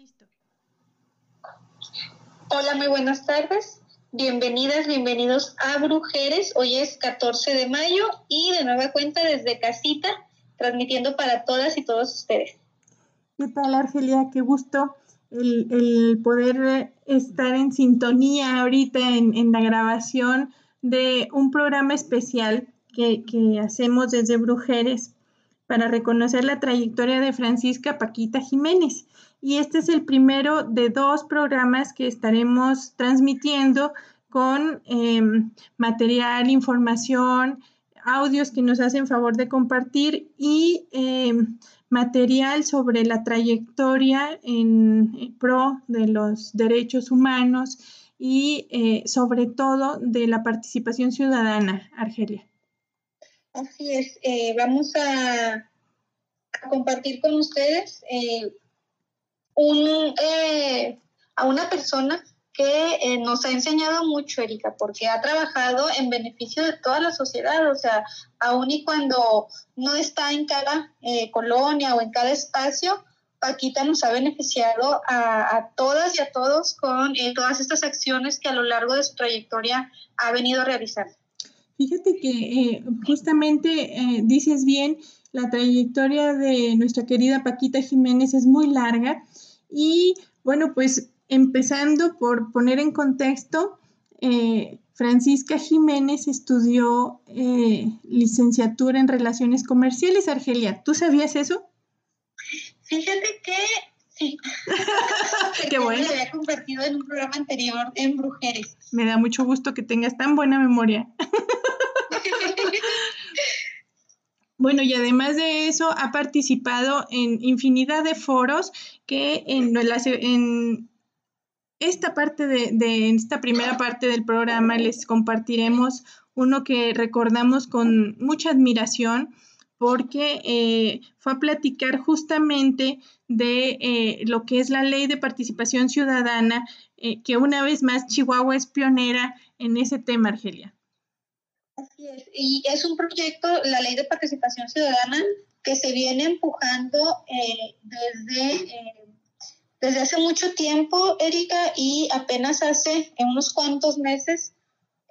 Listo. Hola, muy buenas tardes. Bienvenidas, bienvenidos a Brujeres. Hoy es 14 de mayo y de nueva cuenta desde casita, transmitiendo para todas y todos ustedes. ¿Qué tal, Argelia? Qué gusto el, poder estar en sintonía ahorita en, la grabación de un programa especial que, que hacemos desde Brujeres para reconocer la trayectoria de Francisca Paquita Jiménez y este es el primero de dos programas que estaremos transmitiendo con em, material, información, audios que nos hacen favor de compartir y em, material sobre la trayectoria en pro de los derechos humanos y eh, sobre todo de la participación ciudadana, Argelia. Así es, eh, vamos a, compartir con ustedes eh, un, eh, a una persona que eh, nos ha enseñado mucho, Erika, porque ha trabajado en beneficio de toda la sociedad, o sea, aun y cuando no está en cada eh, colonia o en cada espacio, Paquita nos ha beneficiado a, todas y a todos con todas estas acciones que a lo largo de su trayectoria ha venido realizando. Fíjate que justamente dices bien, la trayectoria de nuestra querida Paquita Jiménez es muy larga y bueno, pues empezando por poner en contexto, eh, Francisca Jiménez estudió eh, licenciatura en Relaciones Comerciales, Argelia. ¿Tú sabías eso? Fíjate que sí. Qué bueno. Me había convertido en un programa anterior en Brujeres. Me da mucho gusto que tengas tan buena memoria. Bueno, y además de eso, ha participado en infinidad de foros que en, en esta parte de, esta primera parte del programa les compartiremos uno que recordamos con mucha admiración porque eh, fue a platicar justamente de eh, lo que es la ley de participación ciudadana, eh, que una vez más Chihuahua es pionera en ese tema, Argelia. Así es, y es un proyecto, la ley de participación ciudadana, que se viene empujando eh, desde, eh, desde hace mucho tiempo, Erika, y apenas hace en unos cuantos meses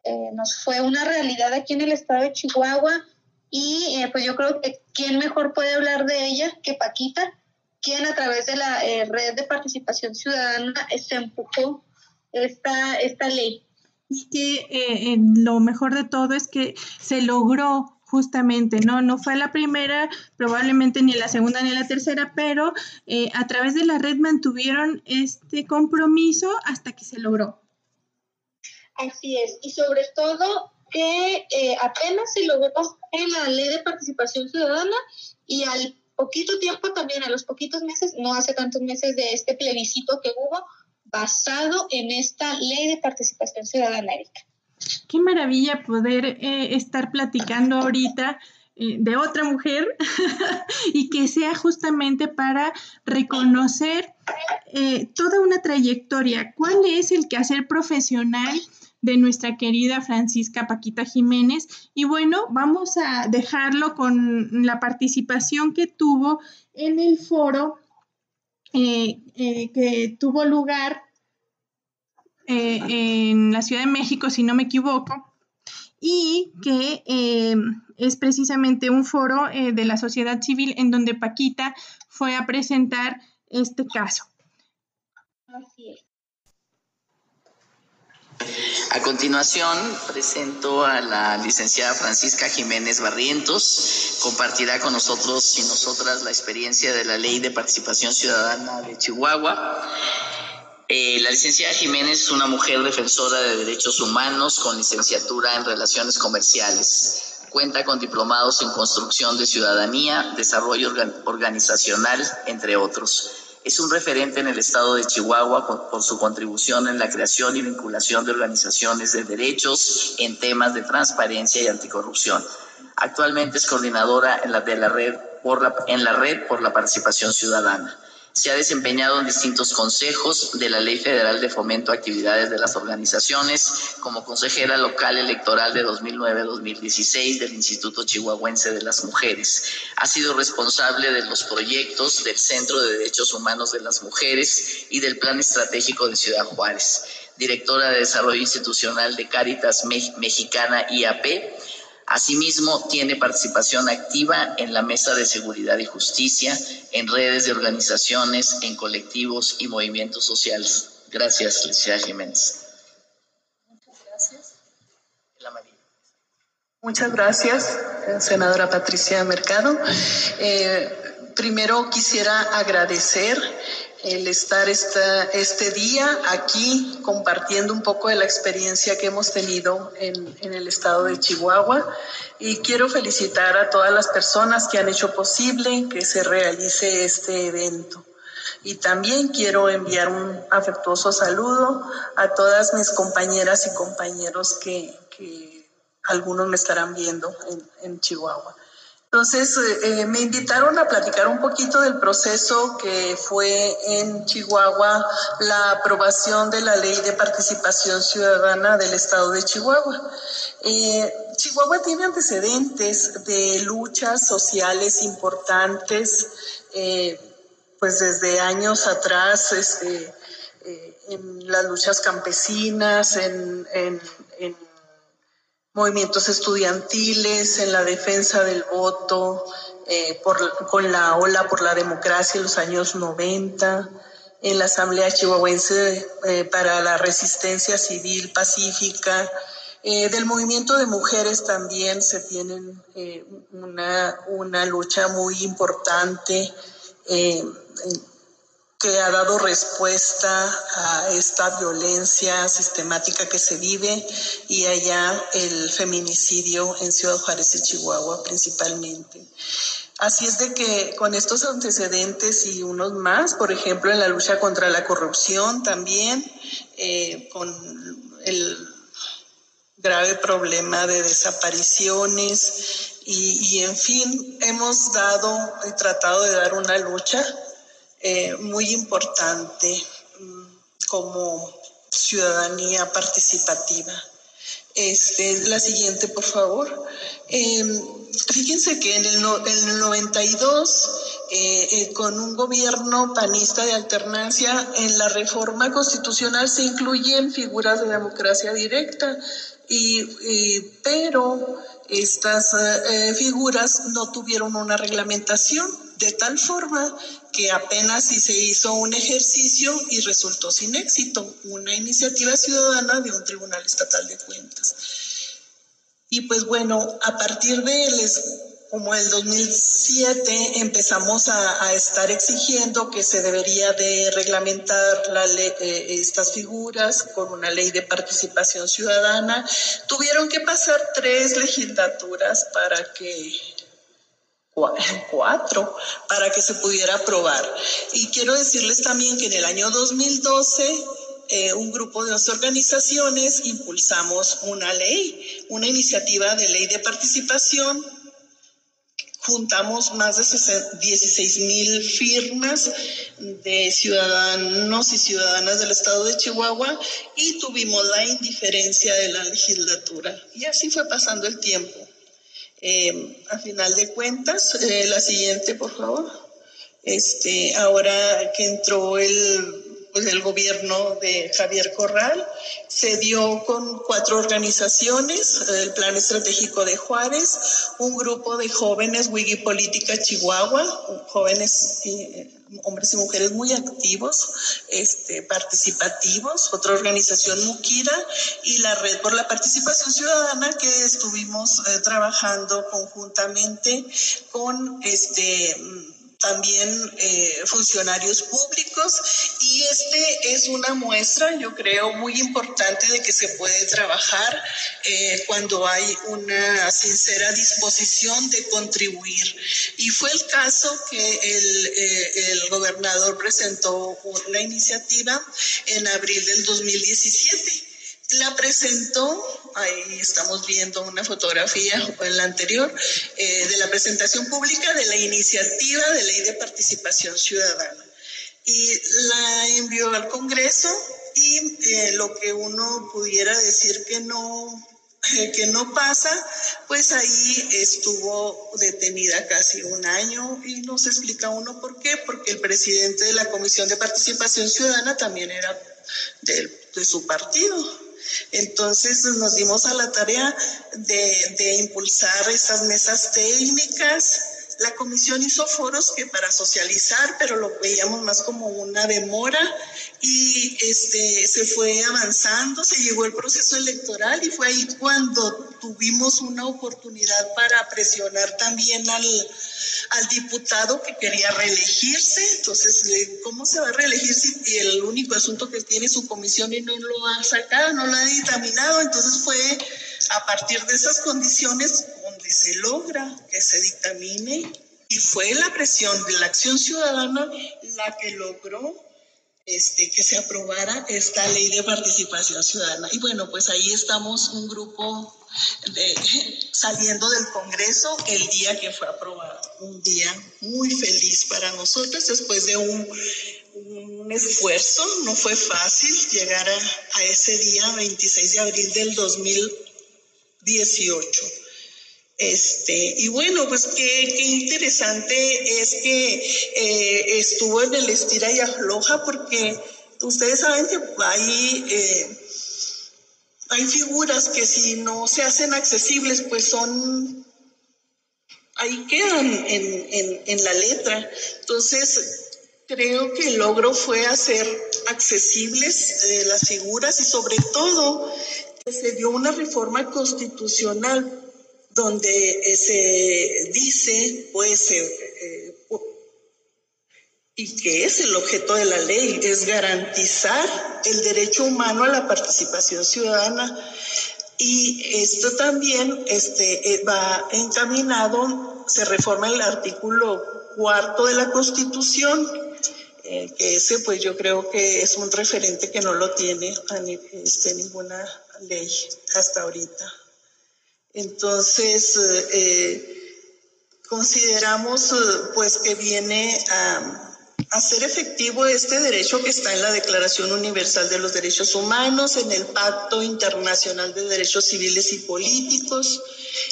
eh, nos fue una realidad aquí en el estado de Chihuahua. Y pues yo creo que quién mejor puede hablar de ella que Paquita, quien a través de la red de participación ciudadana se empujó esta, esta ley y que eh, lo mejor de todo es que se logró justamente, ¿no? No fue la primera, probablemente ni la segunda ni la tercera, pero eh, a través de la red mantuvieron este compromiso hasta que se logró. Así es, y sobre todo que eh, apenas se logró en la ley de participación ciudadana y al poquito tiempo también, a los poquitos meses, no hace tantos meses de este plebiscito que hubo, basado en esta ley de participación ciudadana, Erika. Qué maravilla poder eh, estar platicando ahorita eh, de otra mujer y que sea justamente para reconocer eh, toda una trayectoria. ¿Cuál es el quehacer profesional de nuestra querida Francisca Paquita Jiménez? Y bueno, vamos a dejarlo con la participación que tuvo en el foro eh, eh, que tuvo lugar eh, en la Ciudad de México, si no me equivoco, y que es precisamente un foro de la sociedad civil en donde Paquita fue a presentar este caso. Así es. A continuación, presento a la licenciada Francisca Jiménez Barrientos. Compartirá con nosotros y nosotras la experiencia de la Ley de Participación Ciudadana de Chihuahua. Eh, la licenciada Jiménez es una mujer defensora de derechos humanos con licenciatura en Relaciones Comerciales. Cuenta con diplomados en Construcción de Ciudadanía, Desarrollo Organizacional, entre otros es un referente en el estado de Chihuahua por, su contribución en la creación y vinculación de organizaciones de derechos en temas de transparencia y anticorrupción. Actualmente es coordinadora en la, de la red por la, en la red por la participación ciudadana. Se ha desempeñado en distintos consejos de la Ley Federal de Fomento a Actividades de las Organizaciones como consejera local electoral de 2009-2016 del Instituto Chihuahuense de las Mujeres. Ha sido responsable de los proyectos del Centro de Derechos Humanos de las Mujeres y del Plan Estratégico de Ciudad Juárez. Directora de Desarrollo Institucional de Cáritas Mexicana IAP Asimismo, tiene participación activa en la Mesa de Seguridad y Justicia, en redes de organizaciones, en colectivos y movimientos sociales. Gracias, Licenciada Jiménez. Muchas gracias. Muchas gracias, senadora Patricia Mercado. Eh, primero quisiera agradecer el estar esta, este día aquí compartiendo un poco de la experiencia que hemos tenido en, en, el estado de Chihuahua. Y quiero felicitar a todas las personas que han hecho posible que se realice este evento. Y también quiero enviar un afectuoso saludo a todas mis compañeras y compañeros que, que algunos me estarán viendo en, en Chihuahua. Entonces, eh, eh, me invitaron a platicar un poquito del proceso que fue en Chihuahua la aprobación de la ley de participación ciudadana del estado de Chihuahua. Eh, Chihuahua tiene antecedentes de luchas sociales importantes, pues desde años atrás, este, en las luchas campesinas, en, en, en movimientos estudiantiles, en la defensa del voto, eh, por, con la ola por la democracia en los años 90, en la Asamblea Chihuahuense eh, para la Resistencia Civil Pacífica. Eh, del movimiento de mujeres también se tienen una, una, lucha muy importante que ha dado respuesta a esta violencia sistemática que se vive y allá el feminicidio en Ciudad Juárez y Chihuahua principalmente. Así es de que con estos antecedentes y unos más, por ejemplo, en la lucha contra la corrupción también, eh, con el grave problema de desapariciones y, y en fin, hemos dado, he tratado de dar una lucha eh, muy importante mm, como ciudadanía participativa. Este, la siguiente, por favor. Em, fíjense que en el, en el 92, eh, eh, con un gobierno panista de alternancia, en la reforma constitucional se incluyen figuras de democracia directa, y, pero estas figuras no tuvieron una reglamentación, de tal forma que apenas si se hizo un ejercicio y resultó sin éxito, una iniciativa ciudadana de un tribunal estatal de cuentas. Y pues bueno, a partir de como el 2007 empezamos a, estar exigiendo que se debería de reglamentar la eh, estas figuras con una ley de participación ciudadana. Tuvieron que pasar tres legislaturas para que cuatro para que se pudiera aprobar. Y quiero decirles también que en el año 2012 eh, un grupo de organizaciones impulsamos una ley, una iniciativa de ley de participación. Juntamos más de 16 mil firmas de ciudadanos y ciudadanas del estado de Chihuahua y tuvimos la indiferencia de la legislatura. Y así fue pasando el tiempo. Eh, a final de cuentas, eh, la siguiente, por favor. Este, ahora que entró el, pues el gobierno de Javier Corral, se dio con cuatro organizaciones, el Plan Estratégico de Juárez, un grupo de jóvenes Wigi Política Chihuahua, jóvenes eh, hombres y mujeres muy activos, este, participativos, otra organización Mukira y la Red por la Participación Ciudadana que estuvimos eh, trabajando conjuntamente con este también eh, funcionarios públicos y este es una muestra, yo creo, muy importante de que se puede trabajar eh, cuando hay una sincera disposición de contribuir. Y fue el caso que el, eh, el gobernador presentó una iniciativa en abril del 2017 la presentó, ahí estamos viendo una fotografía en la anterior, eh, de la presentación pública de la iniciativa de ley de participación ciudadana. y la envió al Congreso y eh, lo que uno pudiera decir que no que no pasa, pues ahí estuvo detenida casi un año y nos explica uno por qué, porque el presidente de la Comisión de Participación Ciudadana también era de, de su partido. Entonces nos dimos a la tarea de, de impulsar esas mesas técnicas, la comisión hizo foros que para socializar, pero lo veíamos más como una demora y este, se fue avanzando, se llegó el proceso electoral y fue ahí cuando tuvimos una oportunidad para presionar también al, al diputado que quería reelegirse. Entonces, ¿cómo se va a reelegir si el único asunto que tiene su comisión y no lo ha sacado, no lo ha dictaminado? Entonces fue a partir de esas condiciones donde se logra que se dictamine y fue la presión de la acción ciudadana la que logró este, que se aprobara esta ley de participación ciudadana. Y bueno, pues ahí estamos un grupo saliendo del Congreso el día que fue aprobado. Un día muy feliz para nosotros después de un, un esfuerzo. No fue fácil llegar a, a ese día, 26 de abril del 2018. Este, y bueno, pues qué, qué interesante es que eh, estuvo en el estira y afloja porque ustedes saben que hay, eh, hay figuras que si no se hacen accesibles, pues son, ahí quedan en, en, la letra. Entonces, creo que el logro fue hacer accesibles eh, las figuras y sobre todo que se dio una reforma constitucional donde eh, se dice, pues, eh, eh, y que es el objeto de la ley, es garantizar el derecho humano a la participación ciudadana. Y esto también este, va encaminado, se reforma el artículo cuarto de la Constitución, que ese pues yo creo que es un referente que no lo tiene este, ninguna ley hasta ahorita. Entonces, eh, consideramos eh, pues que viene a, hacer efectivo este derecho que está en la Declaración Universal de los Derechos Humanos, en el Pacto Internacional de Derechos Civiles y Políticos.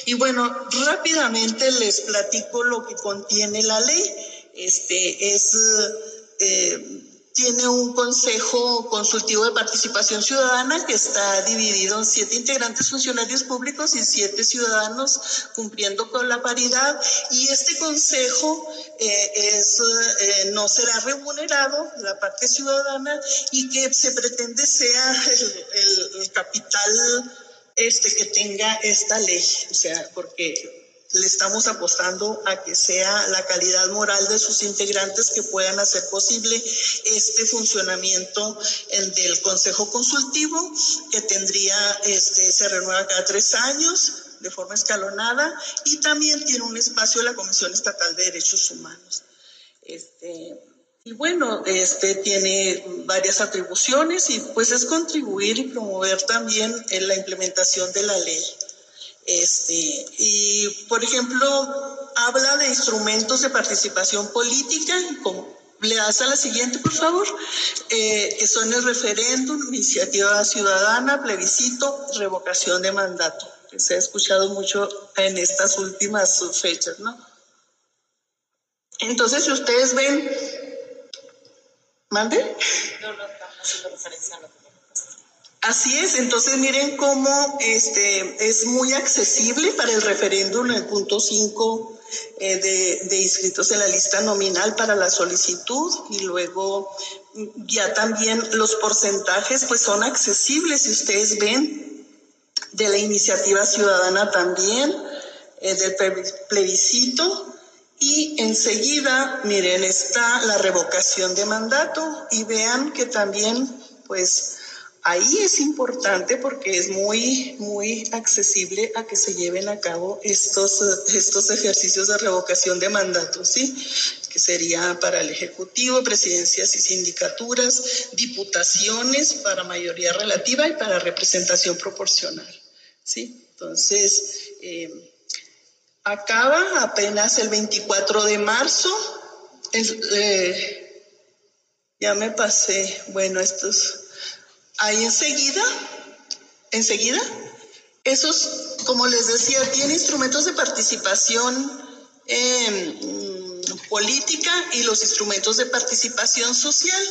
Y bueno, rápidamente les platico lo que contiene la ley. Este es eh, tiene un consejo consultivo de participación ciudadana que está dividido en siete integrantes funcionarios públicos y siete ciudadanos cumpliendo con la paridad. Y este consejo eh, es, eh, no será remunerado, la parte ciudadana, y que se pretende sea el, el capital este, que tenga esta ley. O sea, porque le estamos apostando a que sea la calidad moral de sus integrantes que puedan hacer posible este funcionamiento del Consejo Consultivo, que tendría, este, se renueva cada tres años de forma escalonada y también tiene un espacio la Comisión Estatal de Derechos Humanos. Este, y bueno, este tiene varias atribuciones y pues es contribuir y promover también en la implementación de la ley. Este, y, por ejemplo, habla de instrumentos de participación política, le das a la siguiente, por favor, eh, que son el referéndum, iniciativa ciudadana, plebiscito, revocación de mandato, que se ha escuchado mucho en estas últimas fechas, ¿no? Entonces, si ustedes ven, mande. No, no, haciendo referencia a lo Así es, entonces miren cómo este, es muy accesible para el referéndum el punto 5 eh, de, de, inscritos en la lista nominal para la solicitud y luego ya también los porcentajes pues son accesibles, si ustedes ven, de la iniciativa ciudadana también, eh, del plebiscito y enseguida, miren, está la revocación de mandato y vean que también pues Ahí es importante porque es muy, muy accesible a que se lleven a cabo estos, estos ejercicios de revocación de mandatos, ¿sí? Que sería para el Ejecutivo, presidencias y sindicaturas, diputaciones para mayoría relativa y para representación proporcional, ¿sí? Entonces, eh, acaba apenas el 24 de marzo. Eh, Ya me pasé. Bueno, estos. Ahí enseguida, enseguida, esos, como les decía, tiene instrumentos de participación em, política y los instrumentos de participación social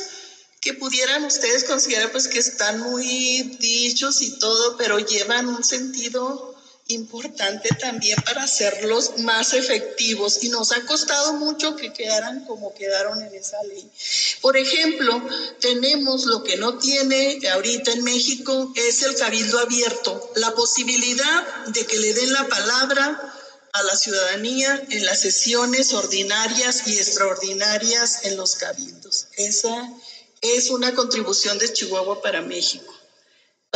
que pudieran ustedes considerar pues que están muy dichos y todo, pero llevan un sentido importante también para hacerlos más efectivos y nos ha costado mucho que quedaran como quedaron en esa ley. Por ejemplo, tenemos lo que no tiene ahorita en México es el cabildo abierto, la posibilidad de que le den la palabra a la ciudadanía en las sesiones ordinarias y extraordinarias en los cabildos. Esa es una contribución de Chihuahua para México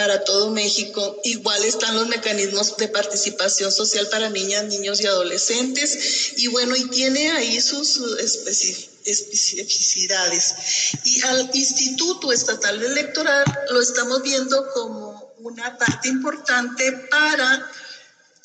para todo México. Igual están los mecanismos de participación social para niñas, niños y adolescentes. Y bueno, y tiene ahí sus especificidades. Y al Instituto Estatal Electoral lo estamos viendo como una parte importante para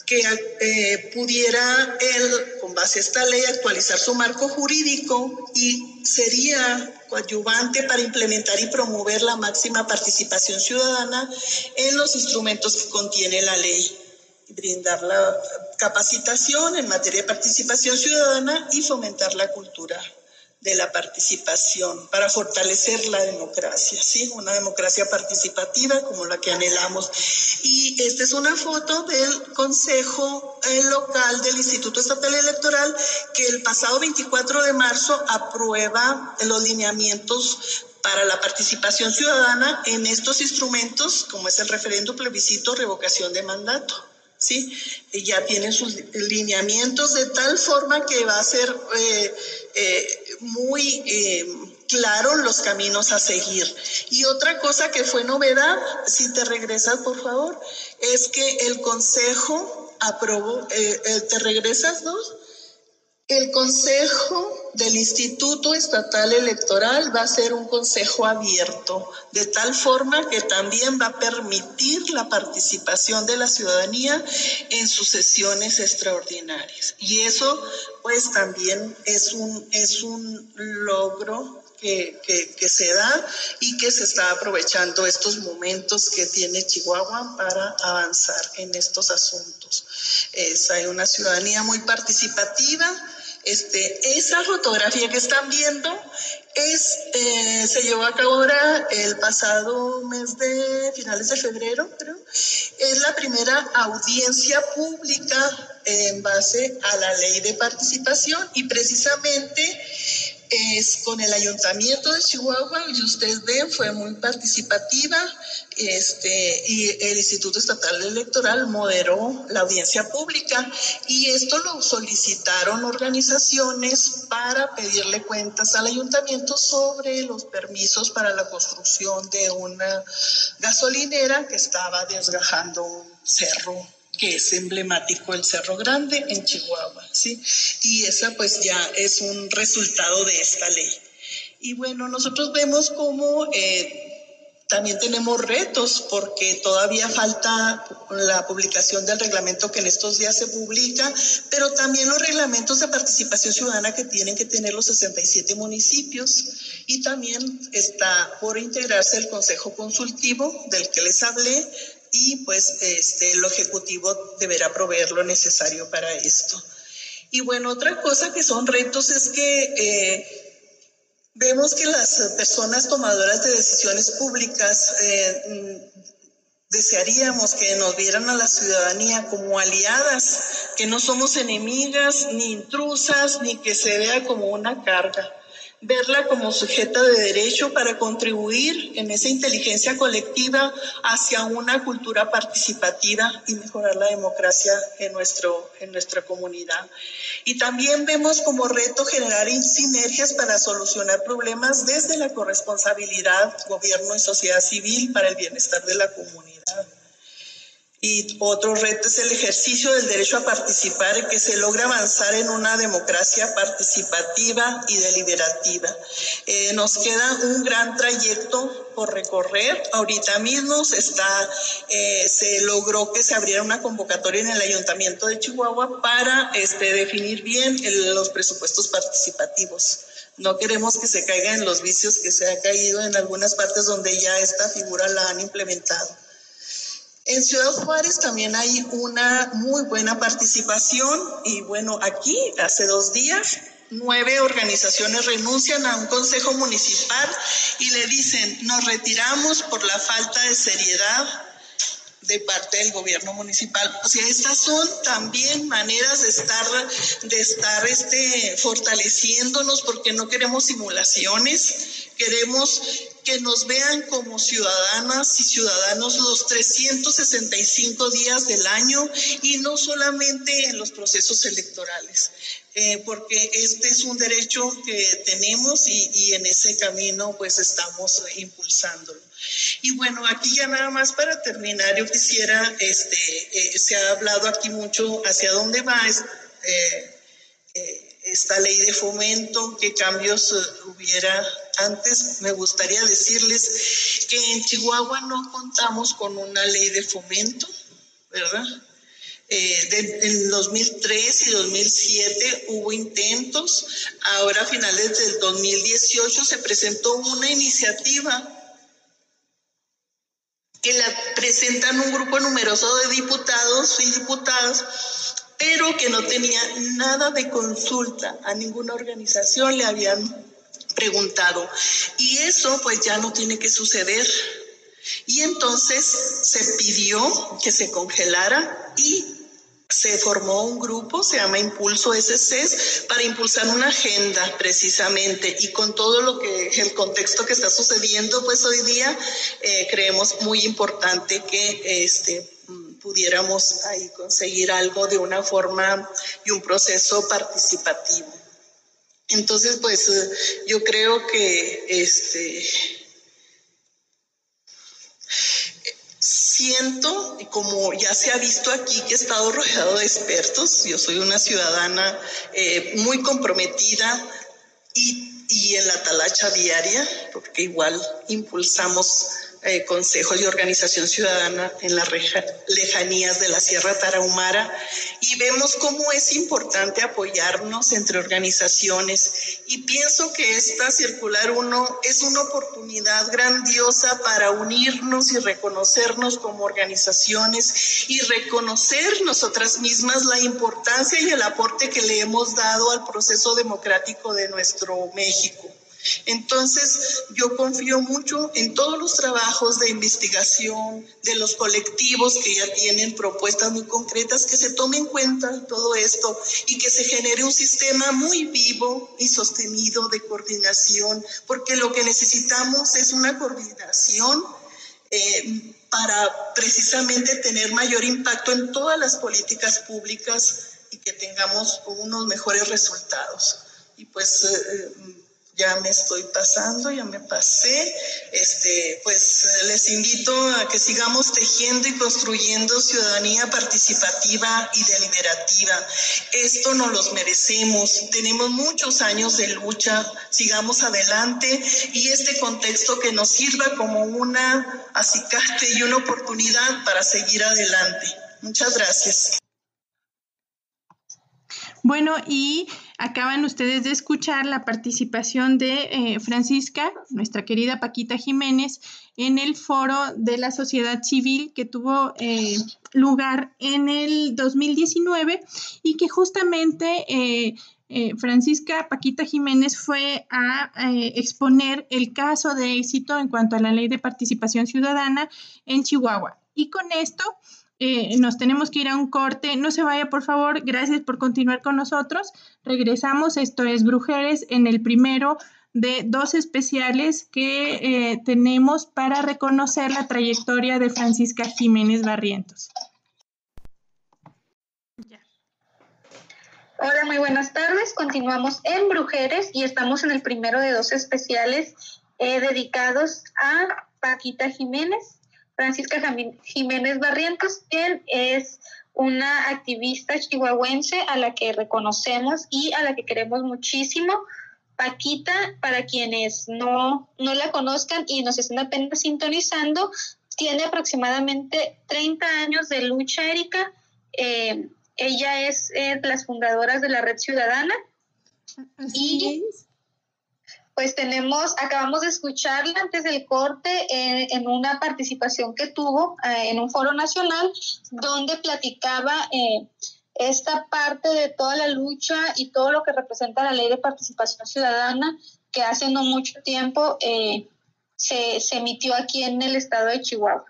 que eh, pudiera él, con base a esta ley, actualizar su marco jurídico y sería coadyuvante para implementar y promover la máxima participación ciudadana en los instrumentos que contiene la ley, brindar la capacitación en materia de participación ciudadana y fomentar la cultura de la participación para fortalecer la democracia, ¿sí? Una democracia participativa como la que anhelamos. Y esta es una foto del Consejo eh, Local del Instituto Estatal Electoral que el pasado 24 de marzo aprueba los lineamientos para la participación ciudadana en estos instrumentos, como es el referendo, plebiscito, revocación de mandato. ¿sí? ya tienen sus lineamientos de tal forma que va a ser eh, eh, muy eh, claro los caminos a seguir. Y otra cosa que fue novedad, si te regresas por favor, es que el Consejo aprobó, ¿te regresas dos? El Consejo del Instituto Estatal Electoral va a ser un consejo abierto, de tal forma que también va a permitir la participación de la ciudadanía en sus sesiones extraordinarias. Y eso pues también es un, es un logro que, que, se da y que se está aprovechando estos momentos que tiene Chihuahua para avanzar en estos asuntos. Es, hay una ciudadanía muy participativa este, esa fotografía que están viendo es, eh, se llevó a cabo ahora el pasado mes de finales de febrero, creo. Es la primera audiencia pública en base a la ley de participación y precisamente es con el ayuntamiento de Chihuahua y ustedes ven fue muy participativa este y el Instituto Estatal Electoral moderó la audiencia pública y esto lo solicitaron organizaciones para pedirle cuentas al ayuntamiento sobre los permisos para la construcción de una gasolinera que estaba desgajando un cerro que es emblemático el Cerro Grande en Chihuahua, ¿sí? Y esa pues ya es un resultado de esta ley. Y bueno, nosotros vemos cómo eh, también tenemos retos porque todavía falta la publicación del reglamento que en estos días se publica, pero también los reglamentos de participación ciudadana que tienen que tener los 67 municipios y también está por integrarse el Consejo Consultivo del que les hablé, y pues este, el Ejecutivo deberá proveer lo necesario para esto. Y bueno, otra cosa que son retos es que eh, vemos que las personas tomadoras de decisiones públicas eh, desearíamos que nos vieran a la ciudadanía como aliadas, que no somos enemigas ni intrusas, ni que se vea como una carga verla como sujeta de derecho para contribuir en esa inteligencia colectiva hacia una cultura participativa y mejorar la democracia en, nuestro, en nuestra comunidad. Y también vemos como reto generar sinergias para solucionar problemas desde la corresponsabilidad, gobierno y sociedad civil para el bienestar de la comunidad. Y otro reto es el ejercicio del derecho a participar que se logra avanzar en una democracia participativa y deliberativa. Eh, nos queda un gran trayecto por recorrer. Ahorita mismo se, está, eh, se logró que se abriera una convocatoria en el Ayuntamiento de Chihuahua para este, definir bien los presupuestos participativos No queremos que se caiga en los vicios que se ha caído en algunas partes donde ya esta figura la han implementado. En Ciudad Juárez también hay una muy buena participación y bueno, aquí hace dos días nueve organizaciones renuncian a un consejo municipal y le dicen, nos retiramos por la falta de seriedad de parte del gobierno municipal. O sea, estas son también maneras de estar, de estar este, fortaleciéndonos porque no queremos simulaciones, queremos que nos vean como ciudadanas y ciudadanos los 365 días del año y no solamente en los procesos electorales, eh, porque este es un derecho que tenemos y, y, en ese camino pues estamos impulsándolo. Y bueno, aquí ya nada más para terminar, yo quisiera, este, eh, se ha hablado aquí mucho hacia dónde va. Eh, esta ley de fomento, qué cambios eh, hubiera antes. Me gustaría decirles que en Chihuahua no contamos con una ley de fomento, ¿verdad? Eh, en 2003 y 2007 hubo intentos, ahora a finales del 2018 se presentó una iniciativa que la presentan un grupo numeroso de diputados y diputadas pero que no tenía nada de consulta a ninguna organización, le habían preguntado. Y eso pues ya no tiene que suceder. Y entonces se pidió que se congelara y se formó un grupo, se llama Impulso SC, para impulsar una agenda precisamente y con todo lo que el contexto que está sucediendo, pues hoy día eh, creemos muy importante que este pudiéramos ahí conseguir algo de una forma y un proceso participativo. Entonces, pues eh, yo creo que este siento, como ya se ha visto aquí, que he estado rodeado de expertos. Yo soy una ciudadana eh, muy comprometida y, y en la talacha diaria, porque igual impulsamos eh, Consejo de Organización Ciudadana en las lejanías de la Sierra Tarahumara y vemos cómo es importante apoyarnos entre organizaciones y pienso que esta circular 1 es una oportunidad grandiosa para unirnos y reconocernos como organizaciones y reconocer nosotras mismas la importancia y el aporte que le hemos dado al proceso democrático de nuestro México. Entonces, yo confío mucho en todos los trabajos de investigación de los colectivos que ya tienen propuestas muy concretas, que se tome en cuenta todo esto y que se genere un sistema muy vivo y sostenido de coordinación, porque lo que necesitamos es una coordinación. Eh, para precisamente tener mayor impacto en todas las políticas públicas y que tengamos unos mejores resultados. Y pues eh, eh, ya me estoy pasando, ya me pasé. Este, pues les invito a que sigamos tejiendo y construyendo ciudadanía participativa y deliberativa. Esto nos los merecemos. Tenemos muchos años de lucha, sigamos adelante y este contexto que nos sirva como una acicate y una oportunidad para seguir adelante. Muchas gracias. Bueno, y acaban ustedes de escuchar la participación de eh, Francisca, nuestra querida Paquita Jiménez, en el foro de la sociedad civil que tuvo eh, lugar en el 2019 y que justamente... Eh, Francisca Paquita Jiménez fue a exponer el caso de éxito en cuanto a la ley de participación ciudadana en Chihuahua. Y con esto eh, nos tenemos que ir a un corte. No se vaya, por favor. Gracias por continuar con nosotros. Regresamos. Esto es Brujeres en el primero de dos especiales que eh, tenemos para reconocer la trayectoria de Francisca Jiménez Barrientos. Hola, muy buenas tardes. Continuamos en Brujeres y estamos en el primero de dos especiales eh, dedicados a Paquita Jiménez, Francisca Jiménez Barrientos, quien es una activista chihuahuense a la que reconocemos y a la que queremos muchísimo. Paquita, para quienes no, no la conozcan y nos estén apenas sintonizando, tiene aproximadamente 30 años de lucha, Erika. Eh, ella es eh, las fundadoras de la Red Ciudadana. y pues tenemos, acabamos de escucharla antes del corte en una participación que tuvo eh, en un foro nacional donde platicaba eh, esta parte de toda la lucha y todo lo que representa la ley de participación ciudadana que hace no mucho tiempo eh, se, se emitió aquí en el estado de Chihuahua.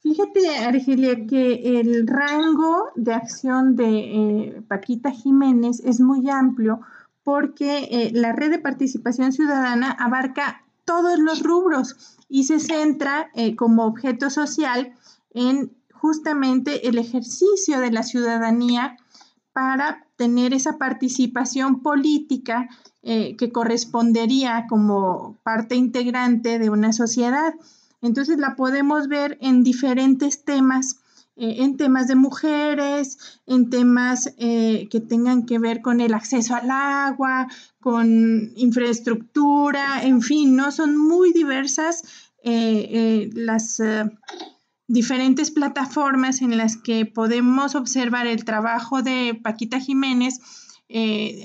Fíjate, Argelia, que el rango de acción de Paquita Jiménez es muy amplio porque eh, la red de participación ciudadana abarca todos los rubros y se centra eh, como objeto social en justamente el ejercicio de la ciudadanía para tener esa participación política eh, que correspondería como parte integrante de una sociedad. Entonces la podemos ver en diferentes temas eh, en temas de mujeres, en temas eh, que tengan que ver con el acceso al agua, con infraestructura, en fin, ¿no? Son muy diversas eh, las diferentes plataformas en las que podemos observar el trabajo de Paquita Jiménez.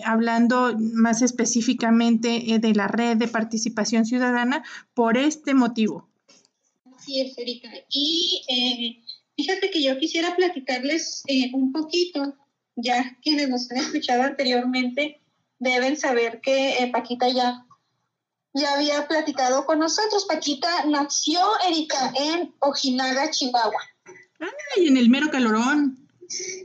hablando más específicamente de la red de participación ciudadana por este motivo. Sí, es, Erika. Y Fíjate que yo quisiera platicarles eh, un poquito, ya quienes nos han escuchado anteriormente deben saber que eh, Paquita ya, ya había platicado con nosotros. Paquita nació, Erika, en Ojinaga, Chihuahua. Ay, en el mero calorón.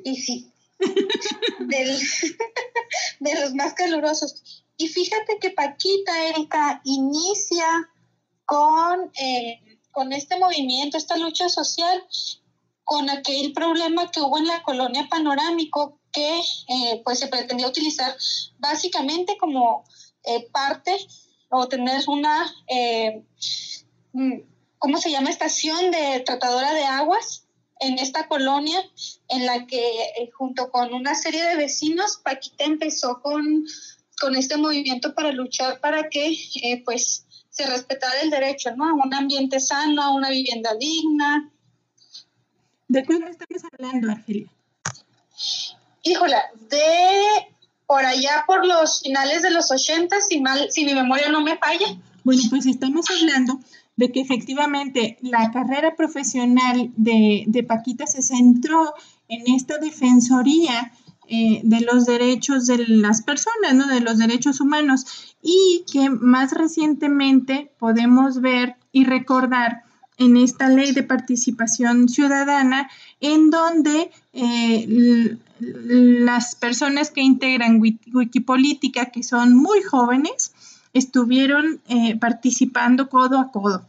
Y sí, de los más calurosos. Y fíjate que Paquita, Erika, inicia con, eh, con este movimiento, esta lucha social con aquel problema que hubo en la colonia panorámico que eh, pues se pretendía utilizar básicamente como eh, parte o tener una, eh, mm, ¿cómo se llama? Estación de tratadora de aguas en esta colonia en la que junto con una serie de vecinos Paquita empezó con, con este movimiento para luchar para que pues se respetara el derecho ¿no? a un ambiente sano, a una vivienda digna, ¿De cuándo estamos hablando, Argelia? Híjola, de por allá por los finales de los 80, si, mal, si mi memoria no me falla. Bueno, pues estamos hablando de que efectivamente la carrera profesional de, de Paquita se centró en esta defensoría eh, de los derechos de las personas, ¿no? de los derechos humanos, y que más recientemente podemos ver y recordar en esta ley de participación ciudadana, en donde eh, las personas que integran Wikipolítica, que son muy jóvenes, estuvieron eh, participando codo a codo.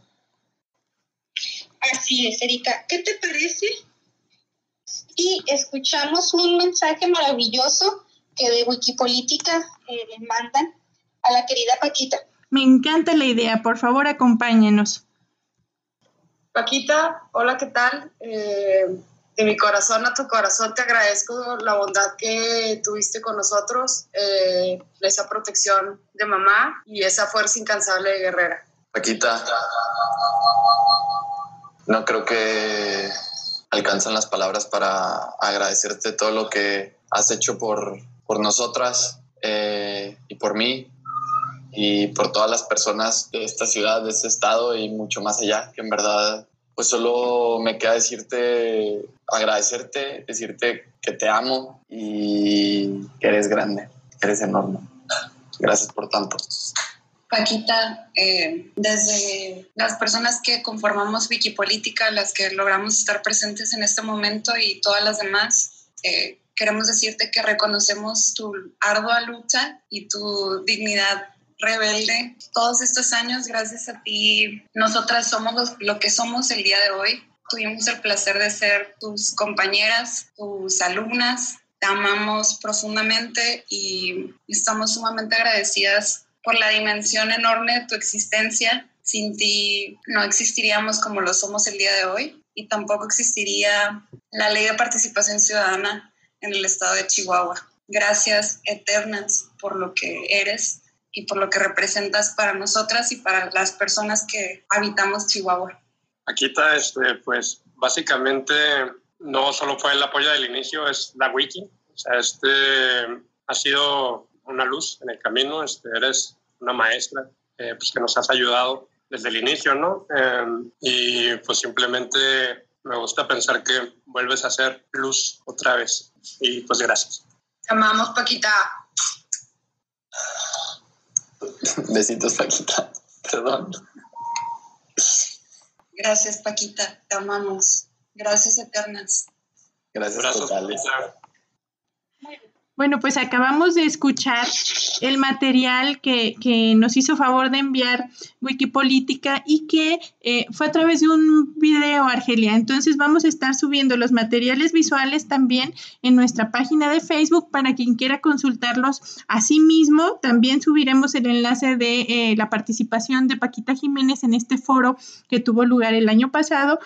Así es, Erika. ¿Qué te parece? Y escuchamos un mensaje maravilloso que de Wikipolítica eh, le mandan a la querida Paquita. Me encanta la idea, por favor acompáñenos. Paquita, hola, ¿qué tal? Eh, de mi corazón a tu corazón te agradezco la bondad que tuviste con nosotros, eh, esa protección de mamá y esa fuerza incansable de guerrera. Paquita, no creo que alcanzan las palabras para agradecerte todo lo que has hecho por, por nosotras eh, y por mí y por todas las personas de esta ciudad, de este estado y mucho más allá, que en verdad pues solo me queda decirte, agradecerte, decirte que te amo y que eres grande, que eres enorme. Gracias por tanto. Paquita, eh, desde las personas que conformamos Wikipolítica, las que logramos estar presentes en este momento y todas las demás, eh, queremos decirte que reconocemos tu ardua lucha y tu dignidad rebelde. Todos estos años, gracias a ti, nosotras somos lo que somos el día de hoy. Tuvimos el placer de ser tus compañeras, tus alumnas. Te amamos profundamente y estamos sumamente agradecidas por la dimensión enorme de tu existencia. Sin ti no existiríamos como lo somos el día de hoy y tampoco existiría la ley de participación ciudadana en el estado de Chihuahua. Gracias eternas por lo que eres y por lo que representas para nosotras y para las personas que habitamos Chihuahua. Está, este, pues básicamente no solo fue el apoyo del inicio, es la wiki. O sea, este ha sido una luz en el camino. Este, eres una maestra, eh, pues que nos has ayudado desde el inicio, ¿no? Em, y pues simplemente me gusta pensar que vuelves a ser luz otra vez. Y pues gracias. Te amamos, Paquita. Besitos, Paquita. Perdón. Gracias, Paquita. Te amamos. Gracias eternas. Gracias Abrazos, totales. Paquita. Bueno, pues acabamos de escuchar el material que, que nos hizo favor de enviar Wikipolítica y que eh, fue a través de un video, Argelia. Entonces vamos a estar subiendo los materiales visuales también en nuestra página de Facebook para quien quiera consultarlos. Asimismo, también subiremos el enlace de eh, la participación de Paquita Jiménez en este foro que tuvo lugar el año pasado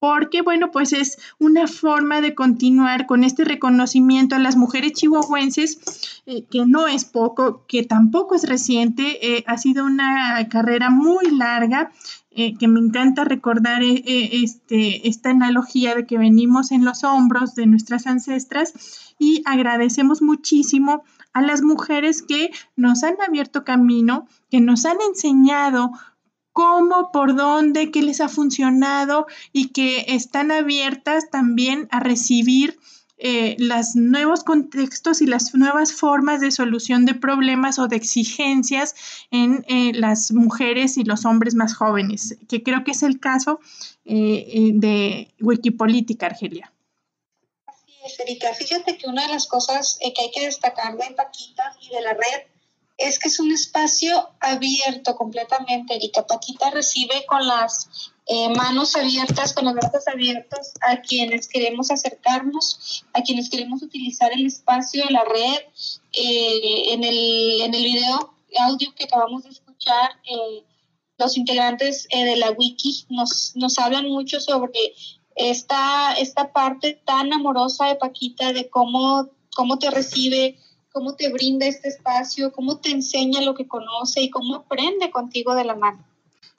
porque, bueno, pues es una forma de continuar con este reconocimiento a las mujeres chihuahuenses, eh, que no es poco, que tampoco es reciente, eh, ha sido una carrera muy larga. eh, que me encanta recordar este, esta analogía de que venimos en los hombros de nuestras ancestras y agradecemos muchísimo a las mujeres que nos han abierto camino, que nos han enseñado cómo, por dónde, qué les ha funcionado y que están abiertas también a recibir eh, los nuevos contextos y las nuevas formas de solución de problemas o de exigencias en eh, las mujeres y los hombres más jóvenes, que creo que es el caso eh, eh, de Wikipolítica, Argelia. Así es, Erika. Fíjate que una de las cosas eh, que hay que destacar de Paquita y de la red es que es un espacio abierto completamente, Erika. Paquita recibe con las eh, manos abiertas, con los brazos abiertos a quienes queremos acercarnos, a quienes queremos utilizar el espacio la red. Eh, en, el, en el video audio que acabamos de escuchar, eh, los integrantes de la wiki nos, nos hablan mucho sobre esta, esta parte tan amorosa de Paquita, de cómo, cómo te recibe, cómo te brinda este espacio, cómo te enseña lo que conoce y cómo aprende contigo de la mano.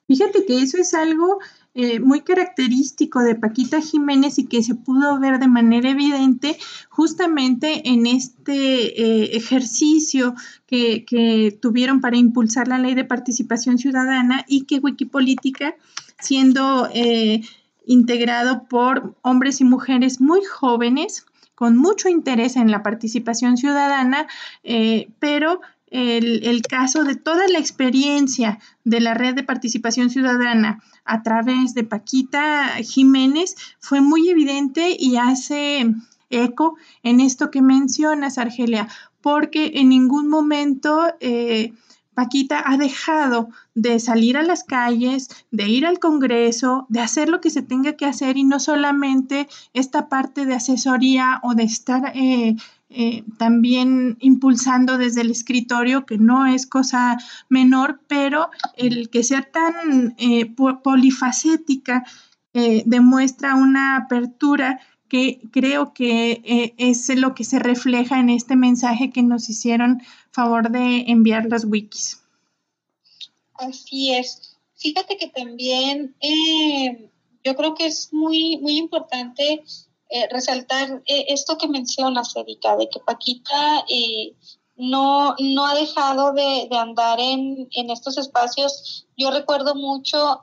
Fíjate que eso es algo eh, muy característico de Paquita Jiménez y que se pudo ver de manera evidente justamente en este eh, ejercicio que, que, tuvieron para impulsar la ley de participación ciudadana y que Wikipolítica, siendo eh, integrado por hombres y mujeres muy jóvenes, con mucho interés en la participación ciudadana, eh, pero el, el, caso de toda la experiencia de la red de participación ciudadana a través de Paquita Jiménez fue muy evidente y hace eco en esto que mencionas, Argelia, porque en ningún momento eh, Paquita ha dejado de salir a las calles, de ir al Congreso, de hacer lo que se tenga que hacer y no solamente esta parte de asesoría o de estar eh, eh, también impulsando desde el escritorio, que no es cosa menor, pero el que sea tan eh, polifacética demuestra una apertura que creo que es lo que se refleja en este mensaje que nos hicieron favor de enviar los wikis. Así es. Fíjate que también eh, yo creo que es muy, muy importante eh, resaltar eh, esto que mencionas, Erika, de que Paquita no, no ha dejado de, de andar en, en, estos espacios. Yo recuerdo mucho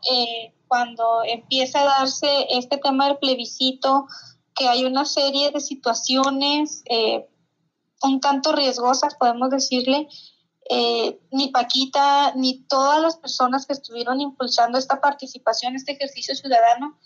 cuando empieza a darse este tema del plebiscito, que hay una serie de situaciones un tanto riesgosas, podemos decirle, eh, ni Paquita, ni todas las personas que estuvieron impulsando esta participación, este ejercicio ciudadano,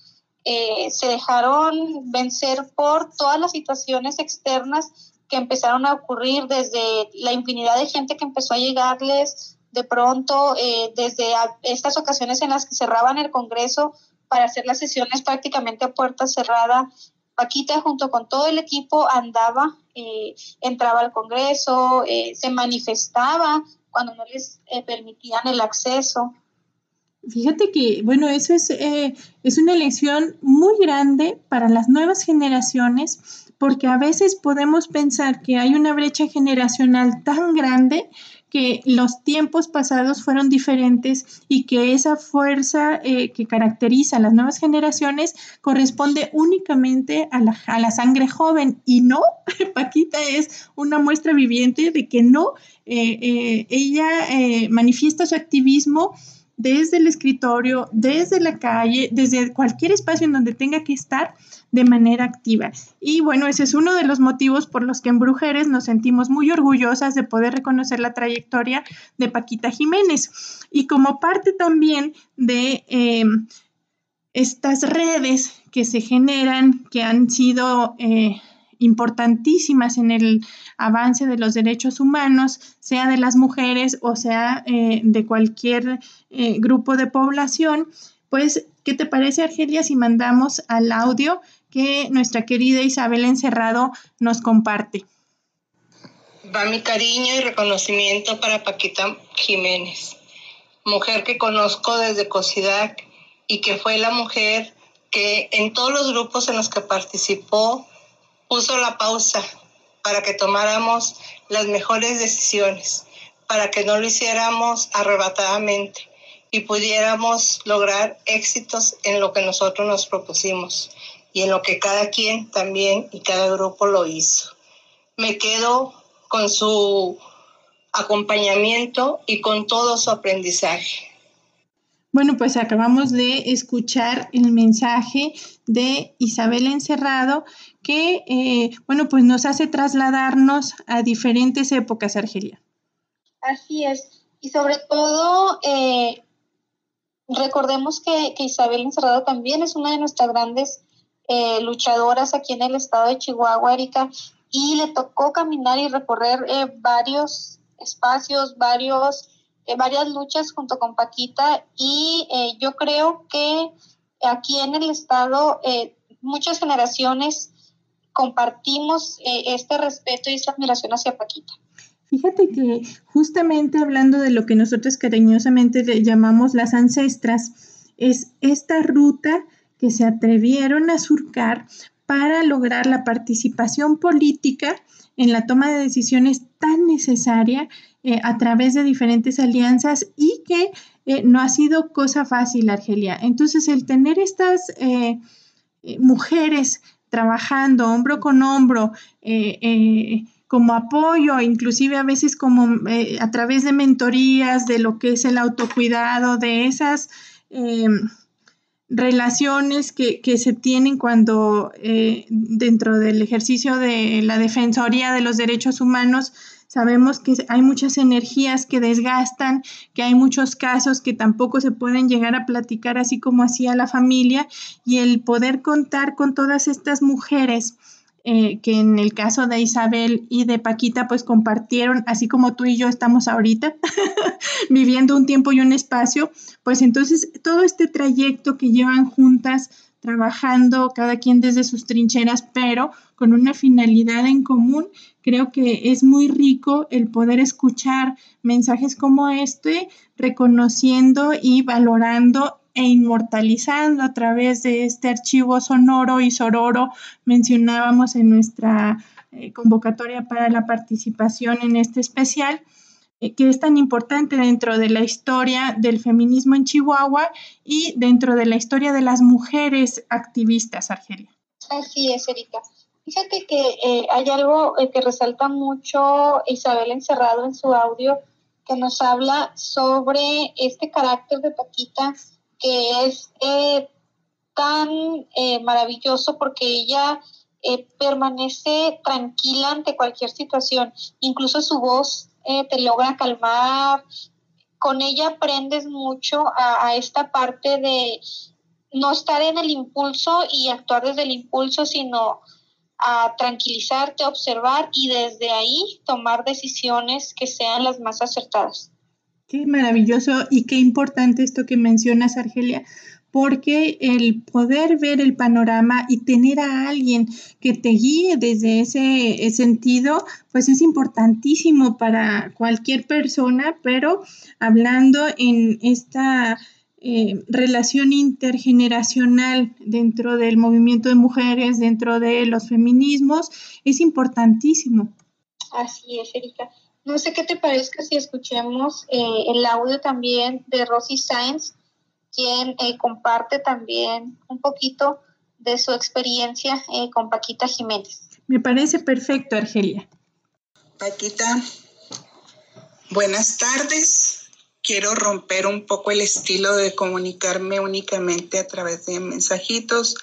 eh, se dejaron vencer por todas las situaciones externas que empezaron a ocurrir, desde la infinidad de gente que empezó a llegarles de pronto, eh, desde estas ocasiones en las que cerraban el Congreso para hacer las sesiones prácticamente a puerta cerrada, Paquita junto con todo el equipo andaba, eh, entraba al Congreso, eh, se manifestaba cuando no les eh, permitían el acceso. Fíjate que, bueno, eso es, eh, es una lección muy grande para las nuevas generaciones, porque a veces podemos pensar que hay una brecha generacional tan grande que los tiempos pasados fueron diferentes y que esa fuerza eh, que caracteriza a las nuevas generaciones corresponde únicamente a la, a la sangre joven. Y no, Paquita es una muestra viviente de que no, eh, eh, ella manifiesta su activismo desde el escritorio, desde la calle, desde cualquier espacio en donde tenga que estar de manera activa. Y bueno, ese es uno de los motivos por los que en Brujeres nos sentimos muy orgullosas de poder reconocer la trayectoria de Paquita Jiménez. Y como parte también de em, estas redes que se generan, que han sido... Eh, importantísimas en el avance de los derechos humanos, sea de las mujeres o sea eh, de cualquier eh, grupo de población. Pues, ¿qué te parece, Argelia, si mandamos al audio que nuestra querida Isabel Encerrado nos comparte? Va mi cariño y reconocimiento para Paquita Jiménez, mujer que conozco desde Cosidac y que fue la mujer que en todos los grupos en los que participó puso la pausa para que tomáramos las mejores decisiones, para que no lo hiciéramos arrebatadamente y pudiéramos lograr éxitos en lo que nosotros nos propusimos y en lo que cada quien también y cada grupo lo hizo. Me quedo con su acompañamiento y con todo su aprendizaje. Bueno, pues acabamos de escuchar el mensaje de Isabel Encerrado que, eh, bueno, pues nos hace trasladarnos a diferentes épocas, Argelia. Así es. Y sobre todo, eh, recordemos que, Isabel Encerrado también es una de nuestras grandes eh, luchadoras aquí en el estado de Chihuahua, Erika, y le tocó caminar y recorrer varios espacios, varios eh, varias luchas junto con Paquita y eh, yo creo que aquí en el estado eh, muchas generaciones compartimos este respeto y esta admiración hacia Paquita. Fíjate que justamente hablando de lo que nosotros cariñosamente llamamos las ancestras, es esta ruta que se atrevieron a surcar para lograr la participación política en la toma de decisiones tan necesaria eh, a través de diferentes alianzas y que eh, no ha sido cosa fácil, Argelia. Entonces, el tener estas eh, mujeres trabajando hombro con hombro, como apoyo, inclusive a veces como a través de mentorías, de lo que es el autocuidado, de esas relaciones que, se tienen cuando dentro del ejercicio de la Defensoría de los Derechos Humanos Sabemos que hay muchas energías que desgastan, que hay muchos casos que tampoco se pueden llegar a platicar así como hacía la familia y el poder contar con todas estas mujeres eh, que en el caso de Isabel y de Paquita pues compartieron, así como tú y yo estamos ahorita, viviendo un tiempo y un espacio, pues entonces todo este trayecto que llevan juntas trabajando cada quien desde sus trincheras, pero con una finalidad en común. Creo que es muy rico el poder escuchar mensajes como este, reconociendo y valorando e inmortalizando a través de este archivo sonoro y sororo mencionábamos en nuestra eh, convocatoria para la participación en este especial eh, que es tan importante dentro de la historia del feminismo en Chihuahua y dentro de la historia de las mujeres activistas, Argelia. Así es, Erika. Fíjate que eh, hay algo eh, que resalta mucho Isabel Encerrado en su audio, que nos habla sobre este carácter de Paquita que es tan maravilloso porque ella permanece tranquila ante cualquier situación, incluso su voz eh, te logra calmar. Con ella aprendes mucho a, esta parte de no estar en el impulso y actuar desde el impulso, sino a tranquilizarte, observar y desde ahí tomar decisiones que sean las más acertadas. Qué maravilloso y qué importante esto que mencionas, Argelia, porque el poder ver el panorama y tener a alguien que te guíe desde ese sentido, pues es importantísimo para cualquier persona, pero hablando en esta eh, relación intergeneracional dentro del movimiento de mujeres, dentro de los feminismos, es importantísimo. Así es, Erika. no sé qué te parezca si escuchemos eh, el audio también de Rosy Sainz, quien eh, comparte también un poquito de su experiencia eh, con Paquita Jiménez. Me parece perfecto, Argelia. Paquita, buenas tardes. Quiero romper un poco el estilo de comunicarme únicamente a través de mensajitos.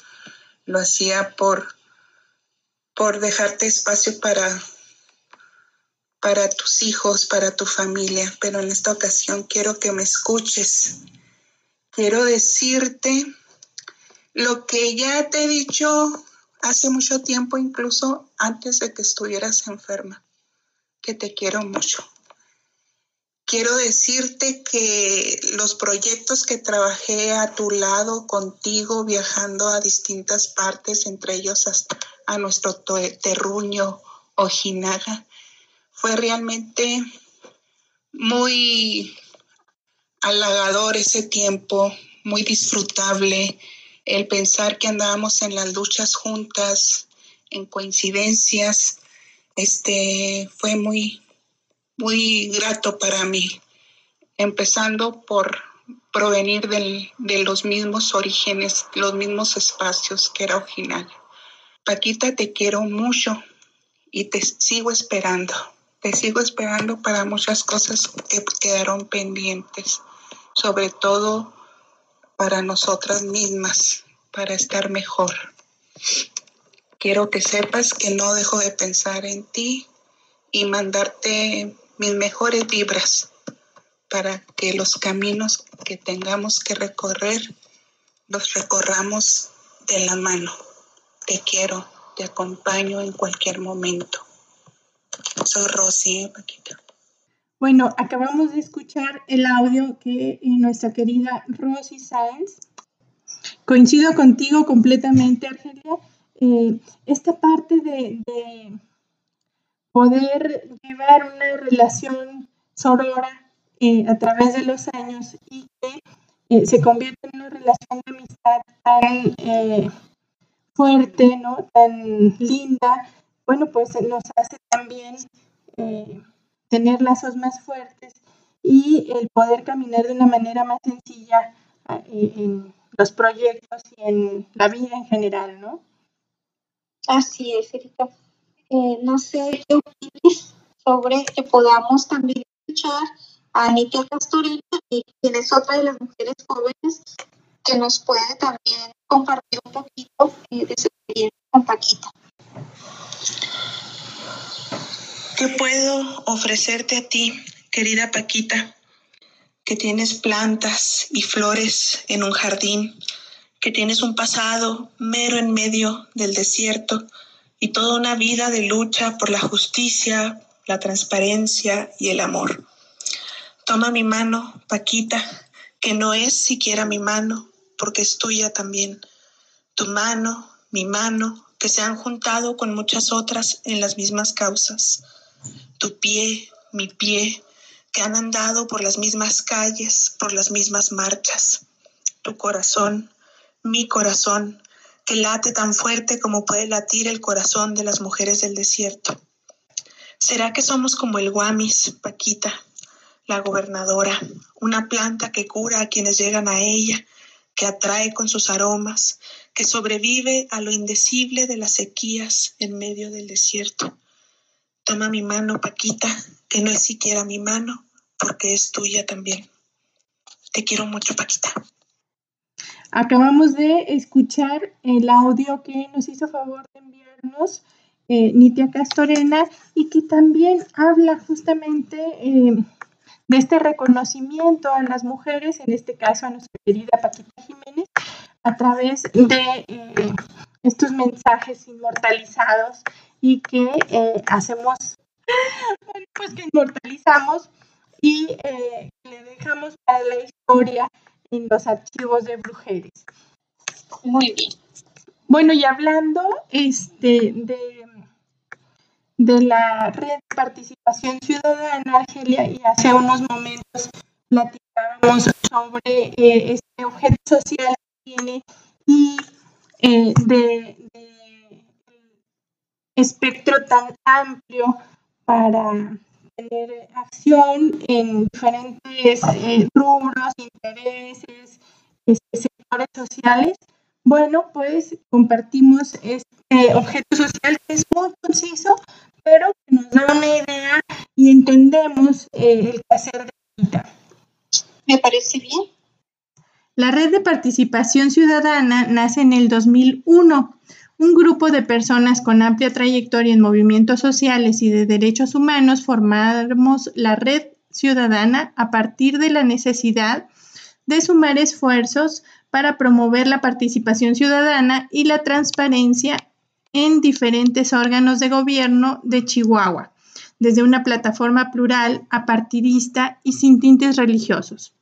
Lo hacía por, por dejarte espacio para para tus hijos, para tu familia, pero en esta ocasión quiero que me escuches. Quiero decirte lo que ya te he dicho hace mucho tiempo, incluso antes de que estuvieras enferma, que te quiero mucho. Quiero decirte que los proyectos que trabajé a tu lado contigo, viajando a distintas partes, entre ellos hasta a nuestro terruño Ojinaga, fue realmente muy halagador ese tiempo, muy disfrutable, el pensar que andábamos en las luchas juntas, en coincidencias, este, fue muy, muy grato para mí, empezando por provenir de los mismos orígenes, los mismos espacios que era original. Paquita, te quiero mucho y te sigo esperando. Te sigo esperando para muchas cosas que quedaron pendientes, sobre todo para nosotras mismas, para estar mejor. Quiero que sepas que no dejo de pensar en ti y mandarte mis mejores vibras para que los caminos que tengamos que recorrer los recorramos de la mano. Te quiero, te acompaño en cualquier momento. Soy Rosy, Paquita. Bueno, acabamos de escuchar el audio que eh, nuestra querida Rosy Sáenz. Coincido contigo completamente, Argelia. Eh, esta parte de, poder llevar una relación sorora eh, a través de los años y que se convierte en una relación de amistad tan fuerte, ¿no? tan linda, bueno, pues nos hace también eh, tener lazos más fuertes y el poder caminar de una manera más sencilla eh, en los proyectos y en la vida en general, ¿no? Así es, Erika. Eh, no sé qué opinas sobre que podamos también escuchar a Anita Castorena, quien es otra de las mujeres jóvenes que nos puede también compartir un poquito de su experiencia con Paquita. ¿Qué puedo ofrecerte a ti, querida Paquita, que tienes plantas y flores en un jardín, que tienes un pasado mero en medio del desierto y toda una vida de lucha por la justicia, la transparencia y el amor? Toma mi mano, Paquita, que no es siquiera mi mano, porque es tuya también. Tu mano, mi mano, que se han juntado con muchas otras en las mismas causas tu pie, mi pie, que han andado por las mismas calles, por las mismas marchas. Tu corazón, mi corazón, que late tan fuerte como puede latir el corazón de las mujeres del desierto. ¿Será que somos como el guamis, Paquita, la gobernadora, una planta que cura a quienes llegan a ella, que atrae con sus aromas, que sobrevive a lo indecible de las sequías en medio del desierto? Toma mi mano, Paquita, que no es siquiera mi mano, porque es tuya también. Te quiero mucho, Paquita. Acabamos de escuchar el audio que nos hizo favor de enviarnos eh, Nitia Castorena y que también habla justamente eh, de este reconocimiento a las mujeres, en este caso a nuestra querida Paquita Jiménez, a través de eh, estos mensajes inmortalizados y que eh, hacemos, pues que inmortalizamos y le dejamos a la historia en los archivos de Brujeres. Muy bien. Bueno, y hablando este, de, de la red de participación ciudadana, Argelia, y hace unos momentos platicábamos sobre eh, este objeto social que tiene y de espectro tan amplio para tener acción en diferentes eh, rubros, intereses, este, sectores sociales. Bueno, pues compartimos este objeto social que es muy conciso, pero que nos da una idea y entendemos eh, el hacer de vida. Me parece bien. La Red de Participación Ciudadana nace en el 2001 un grupo de personas con amplia trayectoria en movimientos sociales y de derechos humanos formamos la red ciudadana a partir de la necesidad de sumar esfuerzos para promover la participación ciudadana y la transparencia en diferentes órganos de gobierno de Chihuahua, desde una plataforma plural, apartidista y sin tintes religiosos.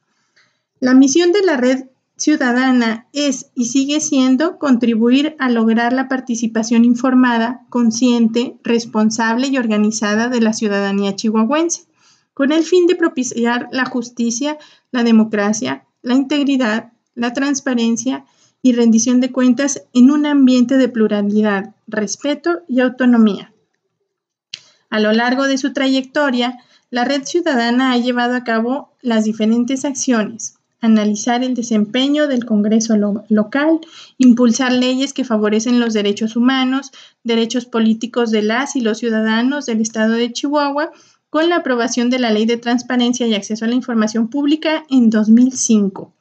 La misión de la red ciudadana es y sigue siendo contribuir a lograr la participación informada, consciente, responsable y organizada de la ciudadanía chihuahuense, con el fin de propiciar la justicia, la democracia, la integridad, la transparencia y rendición de cuentas en un ambiente de pluralidad, respeto y autonomía. A lo largo de su trayectoria, la Red Ciudadana ha llevado a cabo las diferentes acciones, analizar el desempeño del Congreso local, impulsar leyes que favorecen los derechos humanos, derechos políticos de las y los ciudadanos del Estado de Chihuahua, con la aprobación de la Ley de Transparencia y Acceso a la Información Pública en 2005,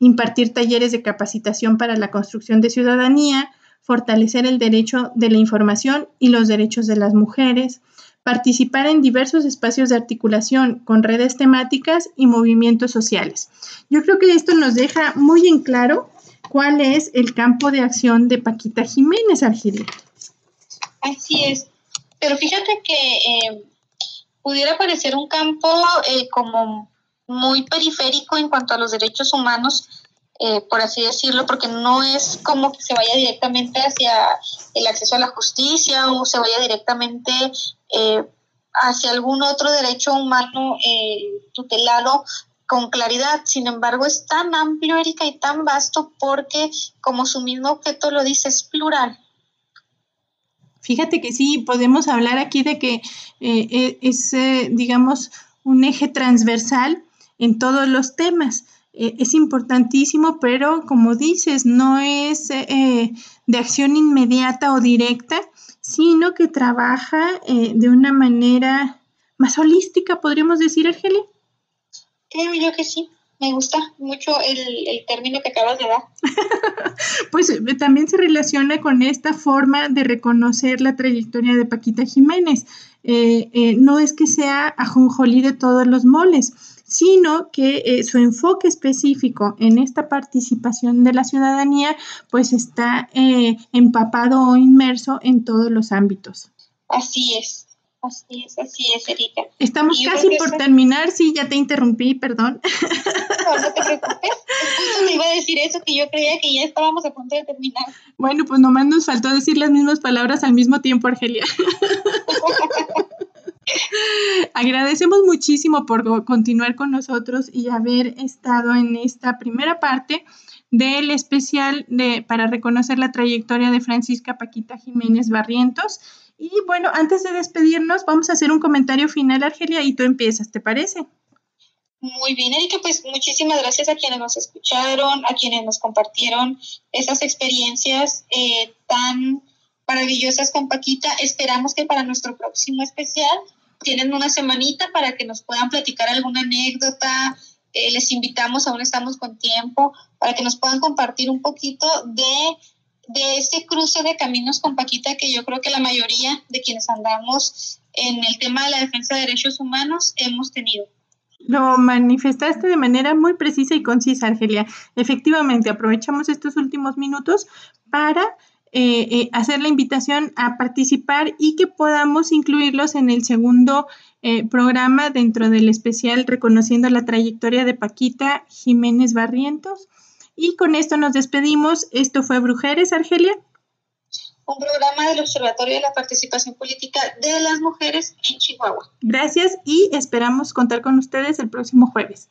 impartir talleres de capacitación para la construcción de ciudadanía, fortalecer el derecho de la información y los derechos de las mujeres, participar en diversos espacios de articulación con redes temáticas y movimientos sociales. Yo creo que esto nos deja muy en claro cuál es el campo de acción de Paquita Jiménez, Argelia. Así es, pero fíjate que eh, pudiera parecer un campo eh, como muy periférico en cuanto a los derechos humanos, eh, por así decirlo, porque no es como que se vaya directamente hacia el acceso a la justicia o se vaya directamente eh, hacia algún otro derecho humano eh, tutelado con claridad. Sin embargo, es tan amplio, Erika, y tan vasto porque, como su mismo objeto lo dice, es plural. Fíjate que sí, podemos hablar aquí de que es, digamos, un eje transversal en todos los temas. Eh, es importantísimo, pero como dices, no es eh, de acción inmediata o directa, sino que trabaja eh, de una manera más holística, podríamos decir, Argelia. Creo yo que sí. Me gusta mucho el, el término que acabas de dar. pues también se relaciona con esta forma de reconocer la trayectoria de Paquita Jiménez. no es que sea ajonjolí de todos los moles, sino que eh, su enfoque específico en esta participación de la ciudadanía pues está eh, empapado o inmerso en todos los ámbitos. Así es. Así es, así es, Erika. Estamos casi por terminar, sí, ya te interrumpí, perdón. No, no te preocupes. Justo me iba a decir eso, que yo creía que ya estábamos a punto de terminar. Bueno, pues nomás nos faltó decir las mismas palabras al mismo tiempo, Argelia. Agradecemos muchísimo por continuar con nosotros y haber estado en esta primera parte del especial de, para reconocer la trayectoria de Francisca Paquita Jiménez Barrientos. Y bueno, antes de despedirnos, vamos a hacer un comentario final, Argelia, y tú empiezas, ¿te parece? Muy bien, Erika, pues muchísimas gracias a quienes nos escucharon, a quienes nos compartieron esas experiencias eh, tan maravillosas con Paquita. Esperamos que para nuestro próximo especial tienen una semanita para que nos puedan platicar alguna anécdota. Eh, les invitamos, aún estamos con tiempo, para que nos puedan compartir un poquito de, de este cruce de caminos con Paquita que yo creo que la mayoría de quienes andamos en el tema de la defensa de derechos humanos hemos tenido. Lo manifestaste de manera muy precisa y concisa, Argelia. Efectivamente, aprovechamos estos últimos minutos para eh, eh, hacer la invitación a participar y que podamos incluirlos en el segundo eh, programa dentro del especial reconociendo la trayectoria de Paquita Jiménez Barrientos. Y con esto nos despedimos. Esto fue Brujeres, Argelia. Un programa del Observatorio de la Participación Política de las Mujeres en Chihuahua. Gracias y esperamos contar con ustedes el próximo jueves.